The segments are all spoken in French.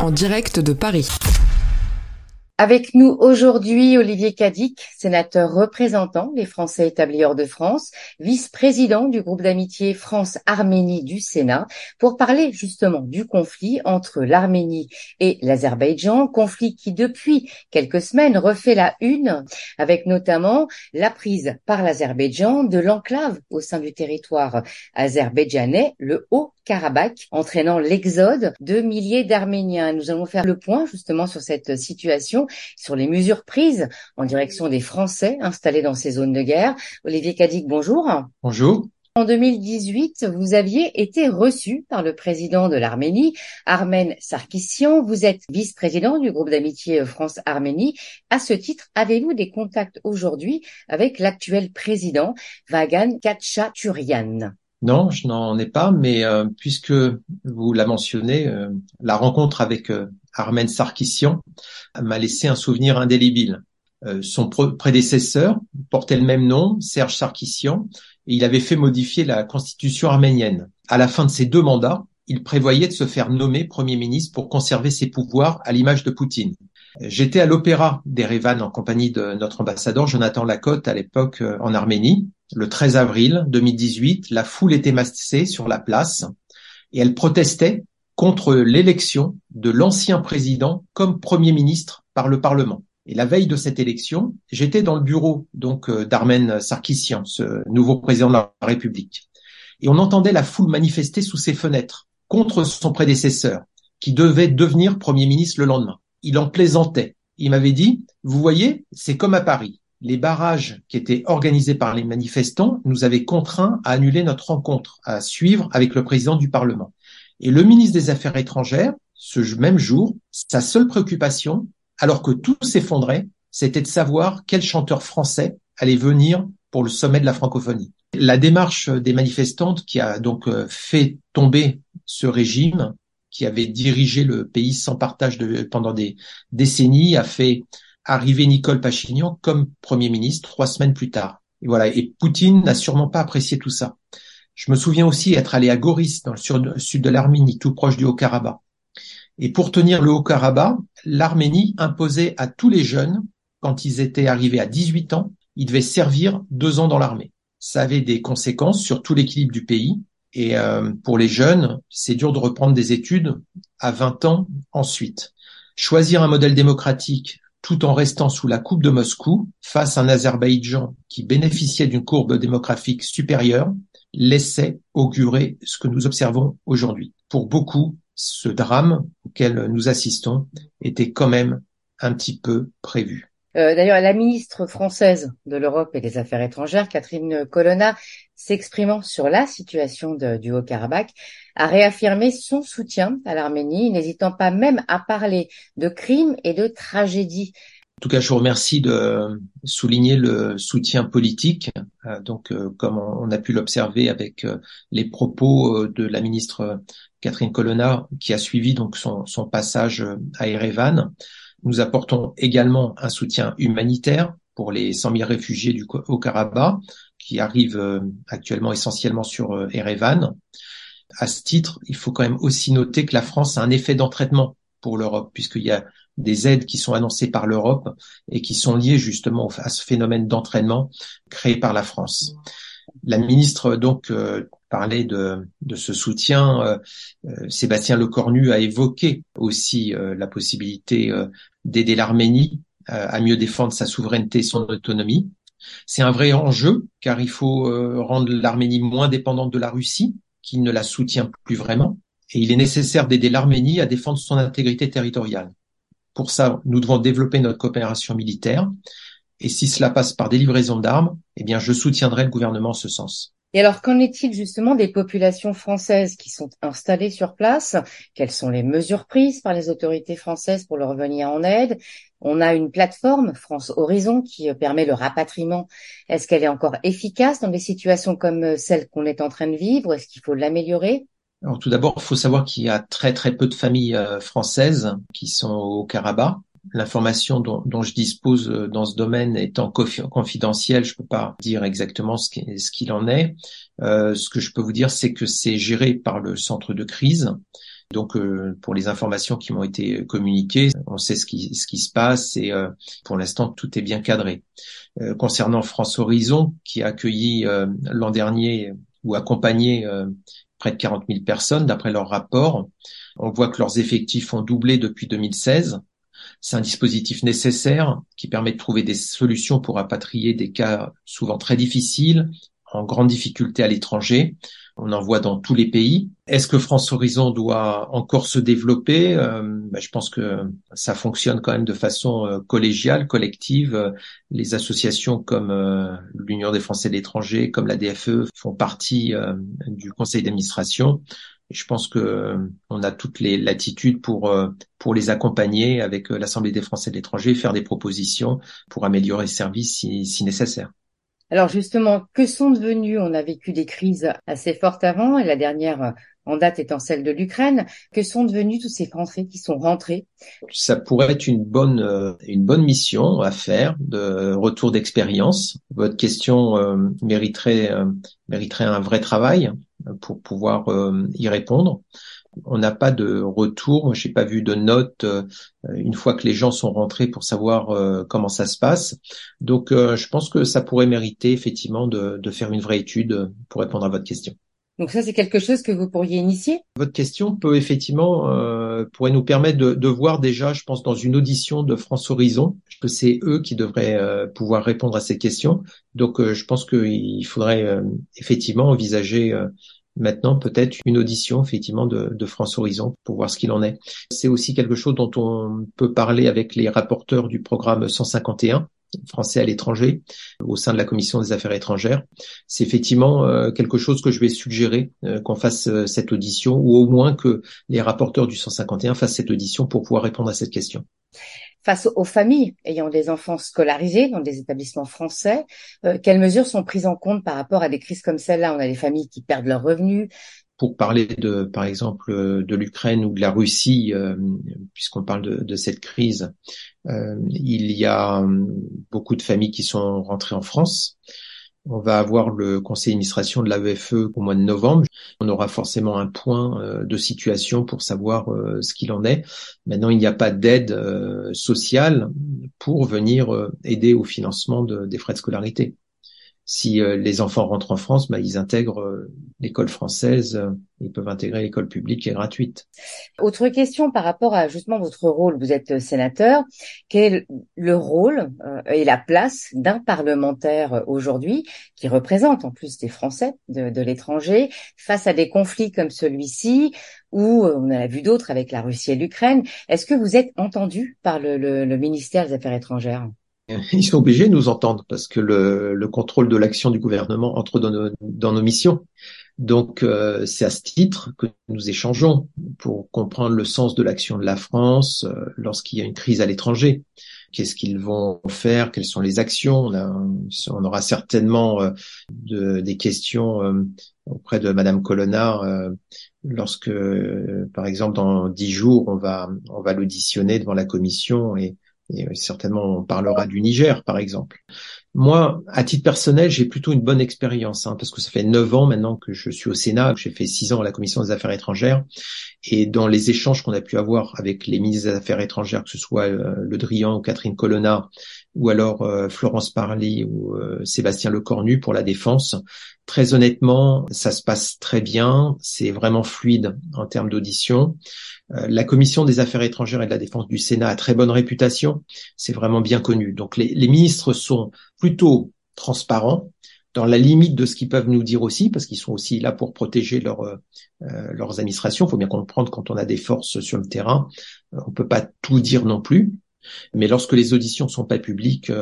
En direct de Paris. Avec nous aujourd'hui, Olivier Cadic, sénateur représentant les Français établis hors de France, vice-président du groupe d'amitié France-Arménie du Sénat, pour parler justement du conflit entre l'Arménie et l'Azerbaïdjan, conflit qui depuis quelques semaines refait la une, avec notamment la prise par l'Azerbaïdjan de l'enclave au sein du territoire azerbaïdjanais, le Haut-Karabakh, entraînant l'exode de milliers d'Arméniens. Nous allons faire le point justement sur cette situation sur les mesures prises en direction des Français installés dans ces zones de guerre. Olivier Cadic, bonjour. Bonjour. En 2018, vous aviez été reçu par le président de l'Arménie, Armen Sarkissian. Vous êtes vice-président du groupe d'amitié France-Arménie. À ce titre, avez-vous des contacts aujourd'hui avec l'actuel président, Vagan Khatchaturian non, je n'en ai pas, mais euh, puisque vous la mentionnez, euh, la rencontre avec euh, Armen Sarkissian m'a laissé un souvenir indélébile. Euh, son prédécesseur portait le même nom, Serge Sarkissian, et il avait fait modifier la constitution arménienne. À la fin de ses deux mandats, il prévoyait de se faire nommer Premier ministre pour conserver ses pouvoirs à l'image de Poutine. J'étais à l'opéra d'Erevan en compagnie de notre ambassadeur Jonathan Lacotte à l'époque en Arménie. Le 13 avril 2018, la foule était massée sur la place et elle protestait contre l'élection de l'ancien président comme Premier ministre par le Parlement. Et la veille de cette élection, j'étais dans le bureau donc euh, d'Armen Sarkissian, ce nouveau président de la République. Et on entendait la foule manifester sous ses fenêtres contre son prédécesseur, qui devait devenir Premier ministre le lendemain. Il en plaisantait. Il m'avait dit, vous voyez, c'est comme à Paris. Les barrages qui étaient organisés par les manifestants nous avaient contraints à annuler notre rencontre, à suivre avec le président du Parlement. Et le ministre des Affaires étrangères, ce même jour, sa seule préoccupation, alors que tout s'effondrait, c'était de savoir quel chanteur français allait venir pour le sommet de la francophonie. La démarche des manifestantes qui a donc euh, fait tomber ce régime, qui avait dirigé le pays sans partage de, pendant des décennies, a fait arriver Nicole Pachignan comme Premier ministre trois semaines plus tard. Et voilà. Et Poutine n'a sûrement pas apprécié tout ça. Je me souviens aussi être allé à Goris, dans le sud de l'Arménie, tout proche du Haut-Karabakh. Et pour tenir le Haut-Karabakh, l'Arménie imposait à tous les jeunes, quand ils étaient arrivés à 18 ans, ils devaient servir deux ans dans l'armée. Ça avait des conséquences sur tout l'équilibre du pays. Et euh, pour les jeunes, c'est dur de reprendre des études à 20 ans ensuite. Choisir un modèle démocratique tout en restant sous la coupe de Moscou face à un Azerbaïdjan qui bénéficiait d'une courbe démographique supérieure, laissait augurer ce que nous observons aujourd'hui. Pour beaucoup, ce drame auquel nous assistons était quand même un petit peu prévu. Euh, d'ailleurs, la ministre française de l'Europe et des Affaires étrangères, Catherine Colonna, s'exprimant sur la situation du Haut-Karabakh, a réaffirmé son soutien à l'Arménie, n'hésitant pas même à parler de crimes et de tragédies en tout cas, je vous remercie de souligner le soutien politique. Euh, donc, euh, comme on a pu l'observer avec les propos de la ministre Catherine Colonna, qui a suivi donc son, son passage à Erevan, nous apportons également un soutien humanitaire pour les 100 000 réfugiés du Haut-Karabakh, qui arrivent actuellement essentiellement sur Erevan. À ce titre, il faut quand même aussi noter que la France a un effet d'entraînement pour l'Europe, puisqu'il y a des aides qui sont annoncées par l'Europe et qui sont liées justement à ce phénomène d'entraînement créé par la France. La ministre donc euh, parlait de, de, ce soutien. Euh, euh, Sébastien Lecornu a évoqué aussi la possibilité d'aider l'Arménie à mieux défendre sa souveraineté et son autonomie. C'est un vrai enjeu car il faut rendre l'Arménie moins dépendante de la Russie, qui ne la soutient plus vraiment, et il est nécessaire d'aider l'Arménie à défendre son intégrité territoriale. Pour ça, nous devons développer notre coopération militaire. Et si cela passe par des livraisons d'armes, eh bien, je soutiendrai le gouvernement en ce sens. Et alors, qu'en est-il justement des populations françaises qui sont installées sur place? Quelles sont les mesures prises par les autorités françaises pour leur venir en aide? On a une plateforme, France Horizon, qui permet le rapatriement. Est-ce qu'elle est encore efficace dans des situations comme celle qu'on est en train de vivre? Est-ce qu'il faut l'améliorer? Alors, tout d'abord, il faut savoir qu'il y a très très peu de familles euh, françaises qui sont au Karabakh. L'information dont, dont, je dispose euh, dans ce domaine étant confidentielle, je ne peux pas dire exactement ce qu'il en est. Euh, ce que je peux vous dire, c'est que c'est géré par le centre de crise Donc, euh, pour les informations qui m'ont été communiquées, on sait ce qui, ce qui se passe et euh, pour l'instant, tout est bien cadré. Euh, concernant France Horizon, qui a accueilli l'an dernier ou accompagné près de 40 000 personnes, d'après leur rapport, on voit que leurs effectifs ont doublé depuis 2016. C'est un dispositif nécessaire qui permet de trouver des solutions pour rapatrier des cas souvent très difficiles, en grande difficulté à l'étranger. On en voit dans tous les pays. Est-ce que France Horizon doit encore se développer? Ben, Je pense que ça fonctionne quand même de façon euh, collégiale, collective. Les associations comme euh, l'Union des Français de l'étranger, comme la DFE, font partie du conseil d'administration. Je pense que on a toutes les latitudes pour pour les accompagner avec l'Assemblée des Français de l'étranger, faire des propositions pour améliorer le service si nécessaire. Alors justement, que sont devenus, on a vécu des crises assez fortes avant, et la dernière euh, en date étant celle de l'Ukraine, que sont devenus tous ces Français qui sont rentrés? Ça pourrait être une bonne euh, une bonne mission à faire de retour d'expérience. Votre question euh, mériterait mériterait un vrai travail pour pouvoir y répondre on n'a pas de retour. J'ai pas vu de notes euh, une fois que les gens sont rentrés pour savoir euh, comment ça se passe. Donc, euh, je pense que ça pourrait mériter effectivement de, faire une vraie étude pour répondre à votre question. Donc ça, c'est quelque chose que vous pourriez initier? Votre question peut effectivement pourrait nous permettre de, voir déjà, je pense, dans une audition de France Horizon, que c'est eux qui devraient pouvoir répondre à ces questions. Donc, je pense qu'il faudrait effectivement envisager maintenant peut-être une audition effectivement de, de, France Horizon pour voir ce qu'il en est. C'est aussi quelque chose dont on peut parler avec les rapporteurs du programme 151 français à l'étranger au sein de la commission des affaires étrangères. C'est effectivement euh, quelque chose que je vais suggérer euh, qu'on fasse euh, cette audition ou au moins que les rapporteurs du 151 fassent cette audition pour pouvoir répondre à cette question face aux familles ayant des enfants scolarisés dans des établissements français, euh, quelles mesures sont prises en compte par rapport à des crises comme celle-là? On a des familles qui perdent leurs revenus. Pour parler de, par exemple, de l'Ukraine ou de la Russie, euh, puisqu'on parle de, de, cette crise, euh, il y a beaucoup de familles qui sont rentrées en France. On va avoir le conseil d'administration de l'AEFE au mois de novembre. On aura forcément un point euh, de situation pour savoir euh, ce qu'il en est. Maintenant, il n'y a pas d'aide euh, sociale pour venir aider au financement des frais de scolarité si euh, les enfants rentrent en France, bah, ils intègrent euh, l'école française, euh, ils peuvent intégrer l'école publique qui est gratuite. Autre question par rapport à justement votre rôle, vous êtes sénateur, quel est le rôle et la place d'un parlementaire aujourd'hui qui représente en plus des Français de, l'étranger face à des conflits comme celui-ci où on a vu d'autres avec la Russie et l'Ukraine? Est-ce que vous êtes entendu par le ministère des Affaires étrangères? Ils sont obligés de nous entendre parce que le, le contrôle de l'action du gouvernement entre dans nos, dans nos missions. Donc euh, c'est à ce titre que nous échangeons pour comprendre le sens de l'action de la France euh, lorsqu'il y a une crise à l'étranger. Qu'est-ce qu'ils vont faire? Quelles sont les actions? On, on, aura certainement euh, de, des questions auprès de Madame Colonna lorsque, par exemple, dans dix jours, on va on va l'auditionner devant la commission et et euh, certainement, on parlera du Niger, par exemple. Moi, à titre personnel, j'ai plutôt une bonne expérience, hein, parce que ça fait neuf ans maintenant que je suis au Sénat, j'ai fait six ans à la Commission des Affaires étrangères, et dans les échanges qu'on a pu avoir avec les ministres des Affaires étrangères, que ce soit euh, Le Drian ou Catherine Colonna, ou alors euh, Florence Parly ou Sébastien Lecornu pour la défense, très honnêtement, ça se passe très bien, c'est vraiment fluide en termes d'audition. Euh, la commission des affaires étrangères et de la défense du Sénat a très bonne réputation, c'est vraiment bien connu. Donc les, ministres sont plutôt transparents dans la limite de ce qu'ils peuvent nous dire aussi, parce qu'ils sont aussi là pour protéger leur, euh, leurs administrations. Il faut bien comprendre quand on a des forces sur le terrain, euh, on peut pas tout dire non plus. Mais lorsque les auditions sont pas publiques,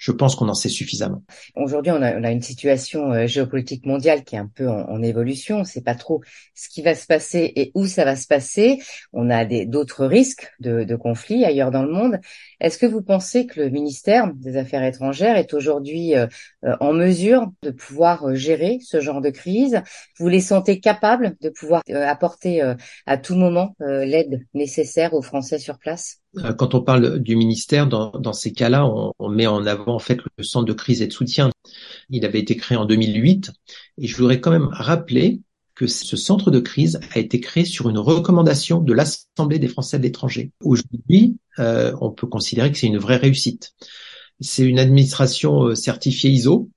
je pense qu'on en sait suffisamment. Aujourd'hui, on a, une situation euh, géopolitique mondiale qui est un peu en, évolution. On ne sait pas trop ce qui va se passer et où ça va se passer. On a d'autres risques de, conflits ailleurs dans le monde. Est-ce que vous pensez que le ministère des Affaires étrangères est aujourd'hui euh, euh, en mesure de pouvoir gérer ce genre de crise? Vous les sentez capables de pouvoir apporter à tout moment l'aide nécessaire aux Français sur place? Quand on parle du ministère, dans, dans ces cas-là, on, on, met en avant en fait le centre de crise et de soutien. Il avait été créé en 2008 et je voudrais quand même rappeler que ce centre de crise a été créé sur une recommandation de l'Assemblée des Français de l'étranger. Aujourd'hui, euh, on peut considérer que c'est une vraie réussite. C'est une administration euh, certifiée ISO,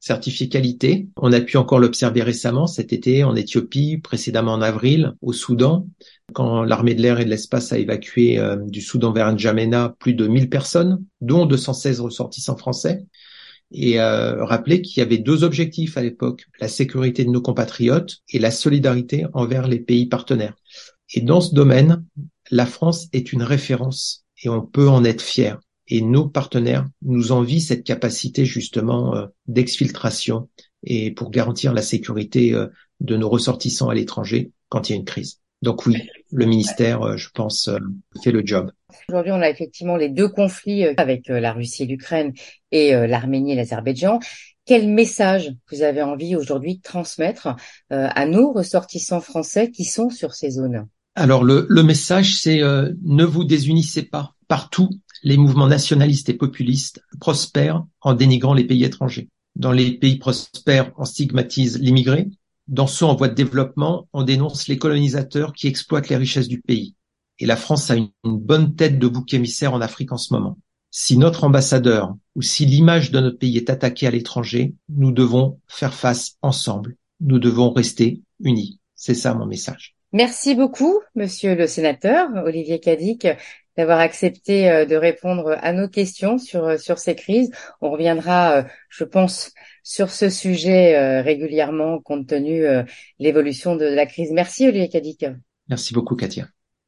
certifié qualité. On a pu encore l'observer récemment cet été en Éthiopie, précédemment en avril, au Soudan, quand l'armée de l'air et de l'espace a évacué euh, du Soudan vers N'Djamena plus de 1000 personnes, dont 216 ressortissants français. Et euh, rappeler qu'il y avait deux objectifs à l'époque, la sécurité de nos compatriotes et la solidarité envers les pays partenaires. Et dans ce domaine, la France est une référence et on peut en être fier et nos partenaires nous envient cette capacité justement euh, d'exfiltration et pour garantir la sécurité euh, de nos ressortissants à l'étranger quand il y a une crise. Donc oui, le ministère, euh, je pense, fait le job. Aujourd'hui, on a effectivement les deux conflits avec la Russie et l'Ukraine et l'Arménie et l'Azerbaïdjan. Quel message vous avez envie aujourd'hui de transmettre à nos ressortissants français qui sont sur ces zones? Alors le, le message, c'est ne vous désunissez pas. Partout, les mouvements nationalistes et populistes prospèrent en dénigrant les pays étrangers. Dans les pays prospères, on stigmatise l'immigré. Dans ceux en voie de développement, on dénonce les colonisateurs qui exploitent les richesses du pays. Et la France a une, bonne tête de bouc émissaire en Afrique en ce moment. Si notre ambassadeur ou si l'image de notre pays est attaquée à l'étranger, nous devons faire face ensemble. Nous devons rester unis. C'est ça mon message. Merci beaucoup, monsieur le sénateur Olivier Cadic d'avoir accepté euh, de répondre à nos questions sur euh, sur ces crises. On reviendra, euh, je pense, sur ce sujet régulièrement compte tenu l'évolution de la crise. Merci Olivier Cadic. Merci beaucoup Katia.